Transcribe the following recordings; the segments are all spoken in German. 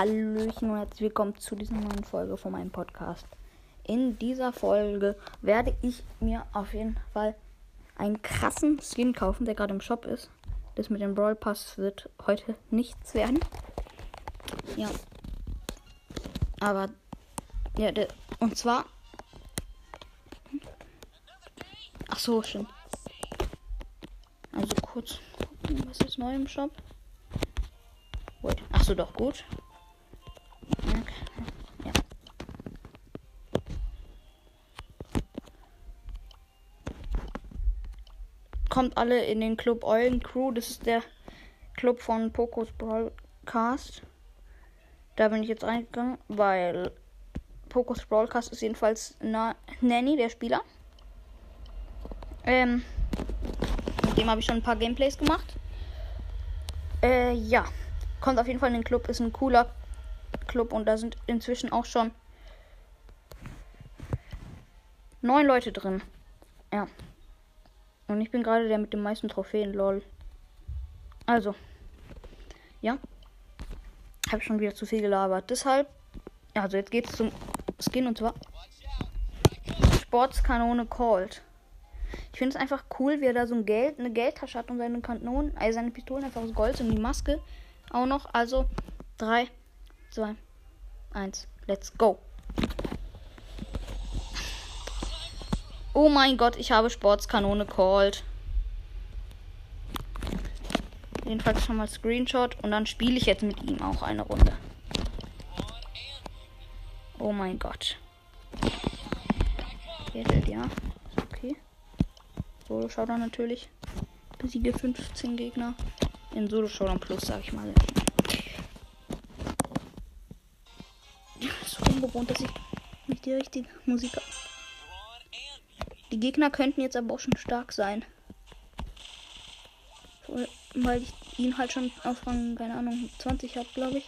Hallöchen und herzlich willkommen zu dieser neuen Folge von meinem Podcast. In dieser Folge werde ich mir auf jeden Fall einen krassen Skin kaufen, der gerade im Shop ist. Das mit dem Brawl Pass wird heute nichts werden. Ja. Aber, ja, der, und zwar. Ach so, stimmt. Also kurz gucken, was ist neu im Shop. Wait. Ach so, doch gut. Ja. Kommt alle in den Club Eulen Crew. Das ist der Club von Pokos Broadcast. Da bin ich jetzt reingegangen, weil Pokos Broadcast ist jedenfalls Na Nanny, der Spieler. Ähm, mit dem habe ich schon ein paar Gameplays gemacht. Äh, ja. Kommt auf jeden Fall in den Club. Ist ein cooler Club und da sind inzwischen auch schon neun Leute drin. Ja. Und ich bin gerade der mit den meisten Trophäen, lol. Also. Ja. Habe schon wieder zu viel gelabert. Deshalb. Also jetzt geht's zum Skin und zwar. Sportskanone Cold. Ich finde es einfach cool, wie er da so ein Geld, eine Geldtasche hat und seine Kanonen, also seine Pistolen einfach aus Gold und die Maske auch noch. Also 3, 2, 1, let's go. Oh mein Gott, ich habe Sportskanone called. Jedenfalls schon mal Screenshot und dann spiele ich jetzt mit ihm auch eine Runde. Oh mein Gott. Redet ja. Okay. Solo Showdown natürlich. Besiege 15 Gegner. In Solo Showdown Plus, sag ich mal. So ungewohnt, dass ich nicht die richtige Musik habe. Die Gegner könnten jetzt aber auch schon stark sein. Weil ich ihn halt schon auf Rang, keine Ahnung, 20 habe, glaube ich.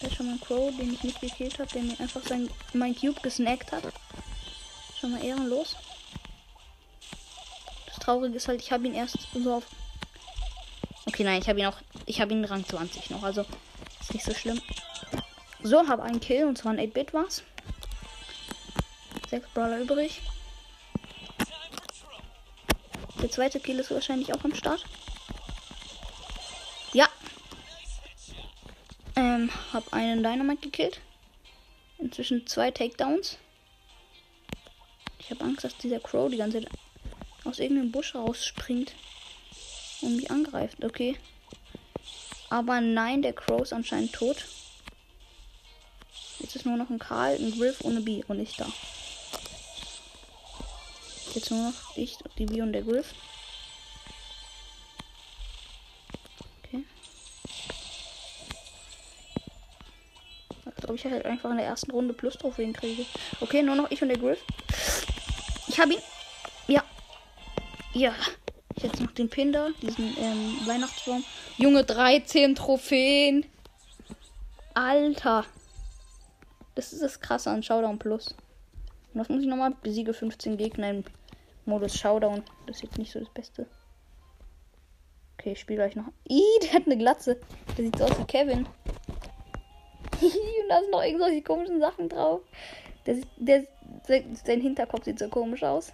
Da ist schon mal ein Crow, den ich nicht gekillt habe, der mir einfach sein, mein Cube gesnackt hat. Schon mal ehrenlos. Das Traurige ist halt, ich habe ihn erst so auf. Okay, nein, ich habe ihn auch. Ich habe ihn Rang 20 noch, also ist nicht so schlimm. So, habe einen Kill und zwar ein 8-Bit war's. Sechs Brawler übrig. Der zweite Kill ist wahrscheinlich auch am Start. Ja. Ähm, hab einen Dynamite gekillt. Inzwischen zwei Takedowns. Ich habe Angst, dass dieser Crow die ganze Zeit aus irgendeinem Busch rausspringt und mich angreift. Okay. Aber nein, der Crow ist anscheinend tot. Jetzt ist nur noch ein Karl, ein Griff und eine B und ich da. Jetzt nur noch ich, die B und der Griff. Okay. Ich glaube, ich halt einfach in der ersten Runde Plus Trophäen kriege. Okay, nur noch ich und der Griff. Ich habe ihn. Ja. Ja. Ich jetzt noch den Pinder, diesen ähm, Weihnachtsbaum. Junge, 13 Trophäen. Alter. Das ist das krasse an Showdown Plus. Und was muss ich nochmal? Besiege 15 Gegner im Modus Showdown. Das ist jetzt nicht so das Beste. Okay, ich spiele gleich noch. Ih, der hat eine Glatze. Der sieht so aus wie Kevin. Und da sind noch irgendwelche komischen Sachen drauf. Der, der, sein Hinterkopf sieht so komisch aus.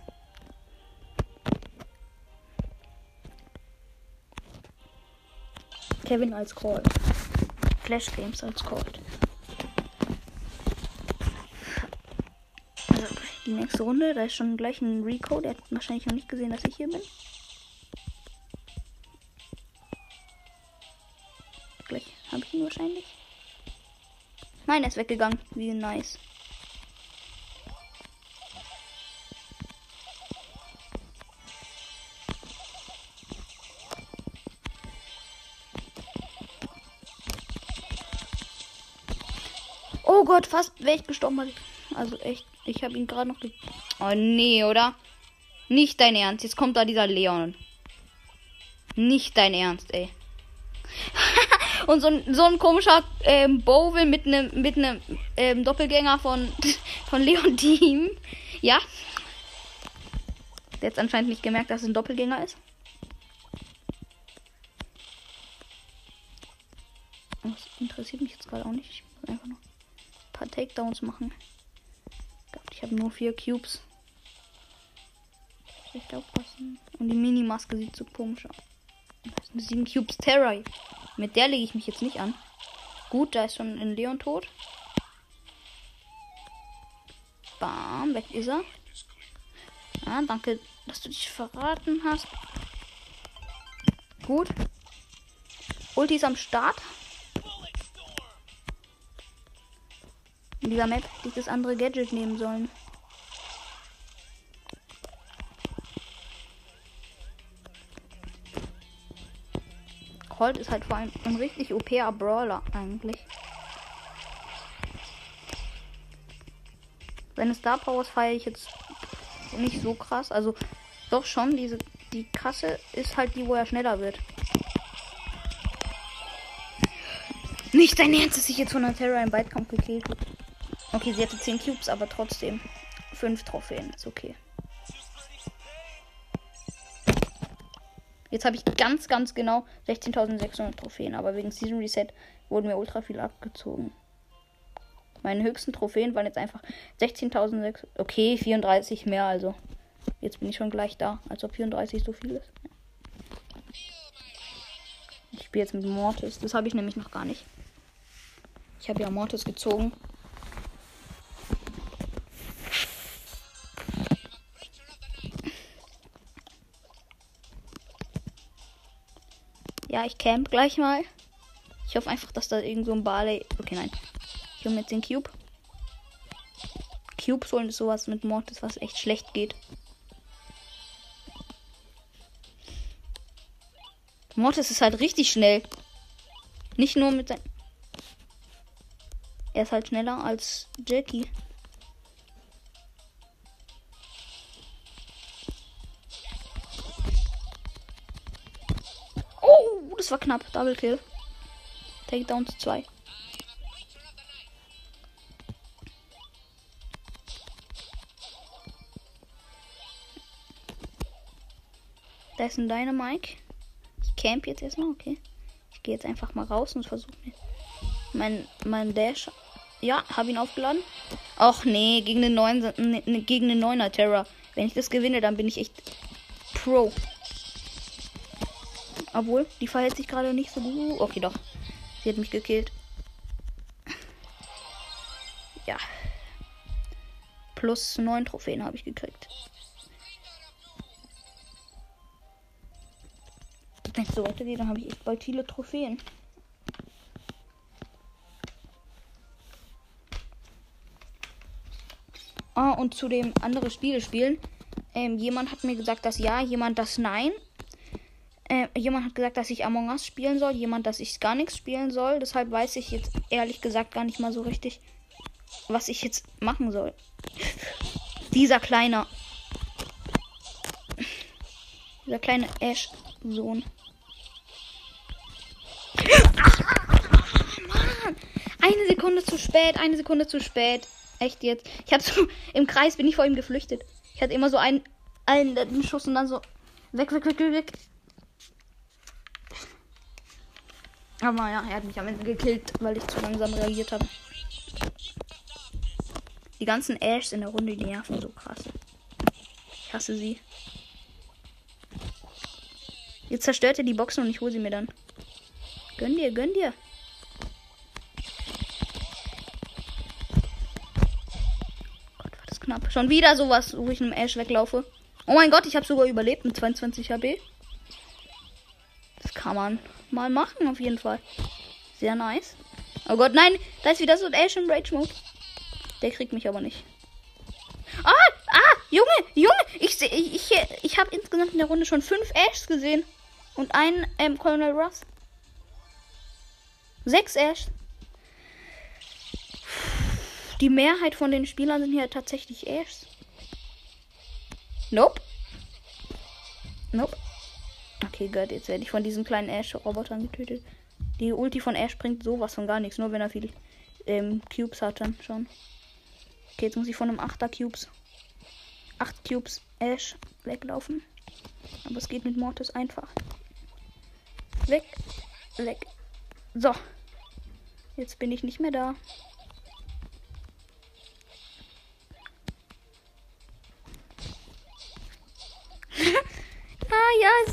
Kevin als Call. Flash Games als Call. Also die nächste Runde, da ist schon gleich ein Rico. Der hat wahrscheinlich noch nicht gesehen, dass ich hier bin. Gleich habe ich ihn wahrscheinlich. Nein, er ist weggegangen. Wie nice. Oh Gott, fast wäre ich gestorben. Also echt, ich habe ihn gerade noch. Oh nee, oder? Nicht dein Ernst. Jetzt kommt da dieser Leon. Nicht dein Ernst, ey. Und so ein, so ein komischer ähm, Bowel mit einem mit einem ähm, Doppelgänger von, von Leon Team. Ja. Der jetzt anscheinend nicht gemerkt, dass es ein Doppelgänger ist. interessiert mich jetzt gerade auch nicht. Ich muss einfach noch ein paar Takedowns machen. Ich habe nur vier Cubes. Echt aufpassen. Und die Minimaske sieht so komisch aus. Das eine 7 Cubes Terror. Mit der lege ich mich jetzt nicht an. Gut, da ist schon ein Leon tot. Bam, weg ist er. Ja, danke, dass du dich verraten hast. Gut. Ulti ist am Start. In dieser Map hätte ich das andere Gadget nehmen sollen. Colt ist halt vor allem ein richtig OPer Brawler eigentlich. Seine Star Powers feiere ich jetzt nicht so krass. Also doch schon, diese die Kasse ist halt die, wo er schneller wird. Nicht dein Ernst, dass ich jetzt von der Terra im Weitkampf gekillt wird. Okay, sie hatte 10 Cubes, aber trotzdem 5 Trophäen. Ist okay. Jetzt habe ich ganz, ganz genau 16.600 Trophäen, aber wegen Season Reset wurden mir ultra viel abgezogen. Meine höchsten Trophäen waren jetzt einfach 16.600. Okay, 34 mehr also. Jetzt bin ich schon gleich da, als ob 34 so viel ist. Ich spiele jetzt mit Mortis. Das habe ich nämlich noch gar nicht. Ich habe ja Mortis gezogen. Ja, ich camp gleich mal. Ich hoffe einfach, dass da irgend so ein Barley. Okay, nein. Ich hole jetzt den Cube. Cubes holen ist sowas mit Mortis, was echt schlecht geht. Mortis ist halt richtig schnell. Nicht nur mit sein. Er ist halt schneller als Jackie. Das war knapp. Double Kill. Takedowns 2. Da ist ein Dynamike. Ich camp jetzt erstmal, okay. Ich gehe jetzt einfach mal raus und versuche mir mein, mein Dash. Ja, habe ihn aufgeladen. Ach nee, gegen den neuen ne, ne, gegen den neuner Terror. Wenn ich das gewinne, dann bin ich echt Pro. Obwohl, die verhält sich gerade nicht so gut. Okay, doch. Sie hat mich gekillt. Ja. Plus neun Trophäen habe ich gekriegt. Wenn es so weitergeht, dann habe ich echt bald viele Trophäen. Ah, und zu dem andere Spiele spielen. Ähm, jemand hat mir gesagt, dass ja, jemand das nein. Äh, jemand hat gesagt, dass ich Among Us spielen soll, jemand, dass ich gar nichts spielen soll. Deshalb weiß ich jetzt ehrlich gesagt gar nicht mal so richtig, was ich jetzt machen soll. Dieser kleine. Dieser kleine Ash-Sohn. Mann! Eine Sekunde zu spät, eine Sekunde zu spät. Echt jetzt. Ich hatte so, im Kreis bin ich vor ihm geflüchtet. Ich hatte immer so einen, einen Schuss und dann so weg, weg, weg, weg, weg. Aber ja, er hat mich am Ende gekillt, weil ich zu langsam reagiert habe. Die ganzen Ashs in der Runde, die nerven so krass. Ich hasse sie. Jetzt zerstört er die Boxen und ich hole sie mir dann. Gönn dir, gönn dir. Gott, war das knapp. Schon wieder sowas, wo ich einem Ash weglaufe. Oh mein Gott, ich habe sogar überlebt mit 22 HP. Das kann man mal machen, auf jeden Fall. Sehr nice. Oh Gott, nein, da ist wieder so ein Ash im Rage Mode. Der kriegt mich aber nicht. Ah, ah, Junge, Junge, ich ich, ich, ich habe insgesamt in der Runde schon fünf Ashs gesehen. Und einen ähm, Colonel Russ. Sechs Ash. Die Mehrheit von den Spielern sind hier tatsächlich Ashs. Nope. Nope. Okay, Gott, jetzt werde ich von diesen kleinen Ash-Robotern getötet. Die Ulti von Ash bringt sowas von gar nichts, nur wenn er viele ähm, Cubes hat dann schon. Okay, jetzt muss ich von einem 8er Cubes. 8 Cubes Ash weglaufen. Aber es geht mit Mortis einfach. Weg. Weg. So. Jetzt bin ich nicht mehr da.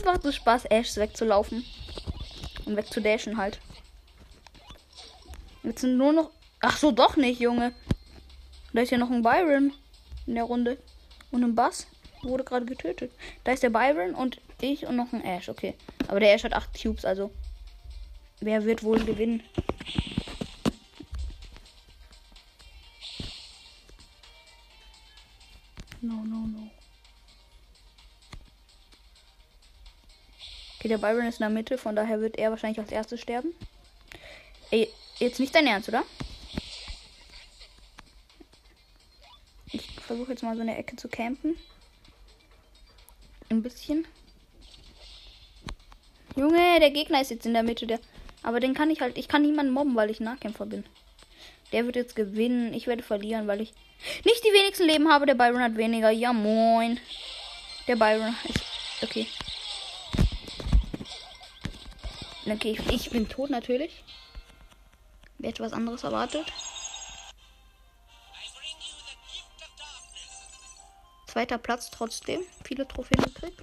Macht so Spaß, Ash wegzulaufen. Und wegzudashen halt. Jetzt sind nur noch. Ach so, doch nicht, Junge. Da ist ja noch ein Byron in der Runde. Und ein Bass wurde gerade getötet. Da ist der Byron und ich und noch ein Ash. Okay. Aber der Ash hat 8 Cubes, also. Wer wird wohl gewinnen? No, no, no. Okay, der Byron ist in der Mitte, von daher wird er wahrscheinlich als erstes sterben. Ey, jetzt nicht dein Ernst, oder? Ich versuche jetzt mal so eine Ecke zu campen. Ein bisschen. Junge, der Gegner ist jetzt in der Mitte. Der, aber den kann ich halt. Ich kann niemanden mobben, weil ich Nahkämpfer bin. Der wird jetzt gewinnen. Ich werde verlieren, weil ich nicht die wenigsten Leben habe. Der Byron hat weniger. Ja, moin. Der Byron ist. Okay. Okay, ich, bin tot natürlich. Wer etwas anderes erwartet. Zweiter Platz trotzdem. Viele Trophäen gekriegt.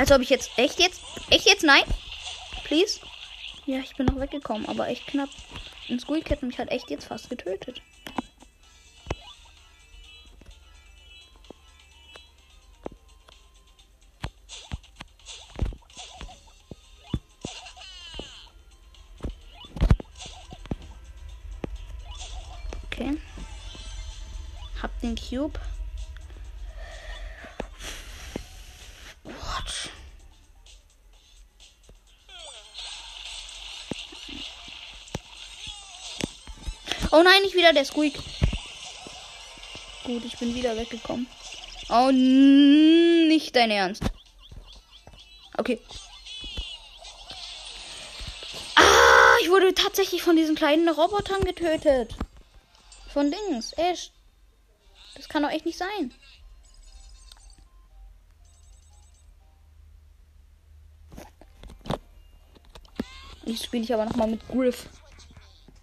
Als ob ich jetzt. Echt jetzt? Echt jetzt? Nein? Please? Ja, ich bin noch weggekommen, aber echt knapp. Ein Squeak hat mich halt echt jetzt fast getötet. Okay. Hab den Cube. Oh nein, nicht wieder der Squeak. Gut, ich bin wieder weggekommen. Oh, nicht dein Ernst. Okay. Ah, ich wurde tatsächlich von diesen kleinen Robotern getötet. Von Dings. Echt. Das kann doch echt nicht sein. Jetzt spiele ich aber nochmal mit Griff.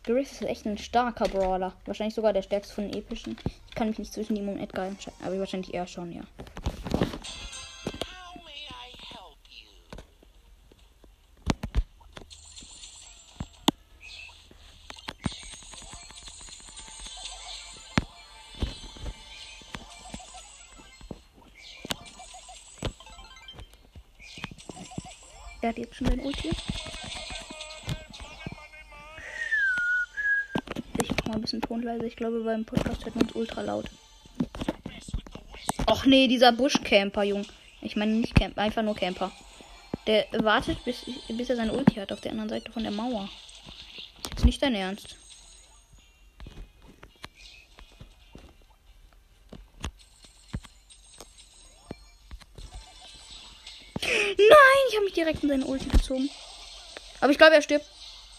Griff ist echt ein starker Brawler. Wahrscheinlich sogar der stärkste von den epischen. Ich kann mich nicht zwischen ihm und Edgar entscheiden. Aber wahrscheinlich eher schon, ja. Er hat jetzt schon den Ulti. Bisschen tonleise. Ich glaube, beim Podcast hört man es ultra laut. Och nee, dieser Buschcamper, Jung. Ich meine nicht Camper, einfach nur Camper. Der wartet, bis, bis er sein Ulti hat auf der anderen Seite von der Mauer. Ist nicht dein Ernst. Nein, ich habe mich direkt in seine Ulti gezogen. Aber ich glaube, er stirbt.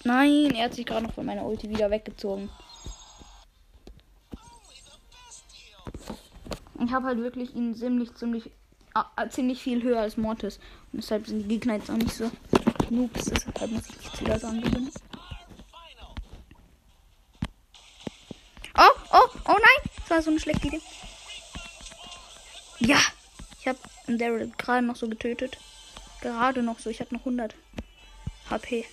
Nein, er hat sich gerade noch von meiner Ulti wieder weggezogen. Ich habe halt wirklich ihn ziemlich, ziemlich, äh, ziemlich viel höher als Mortis. Und deshalb sind die Gegner jetzt auch nicht so Noobs. Deshalb muss ich jetzt wieder sagen. Oh, oh, oh nein! Das war so eine schlechte Idee. Ja! Ich habe Daryl gerade noch so getötet. Gerade noch so. Ich hatte noch 100 HP.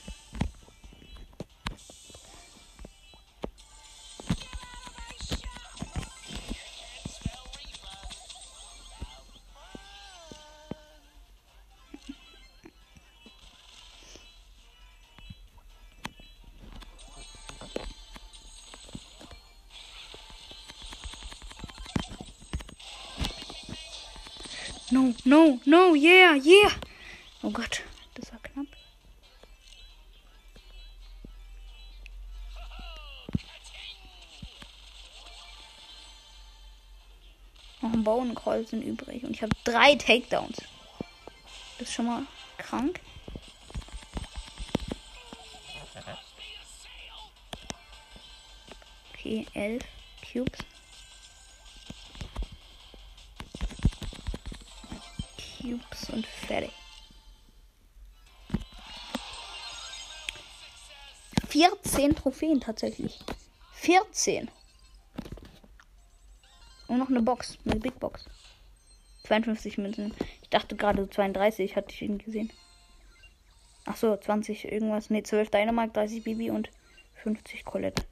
No, no, yeah, yeah. Oh Gott, das war knapp. Noch ein Call sind übrig. Und ich habe drei Takedowns. Das ist schon mal krank. Okay, elf Cubes. Cubes und fertig. 14 Trophäen tatsächlich. 14. Und noch eine Box, eine Big Box. 52 Münzen. Ich dachte gerade 32, hatte ich ihn gesehen. Ach so, 20 irgendwas. Ne, 12 Dynamite, 30 Bibi und 50 Colette.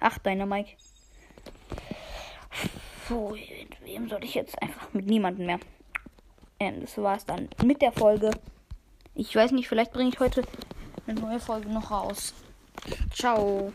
8 Dynamite. So, wem soll ich jetzt einfach mit niemandem mehr? Ähm, das war's dann mit der Folge. Ich weiß nicht, vielleicht bringe ich heute eine neue Folge noch raus. Ciao.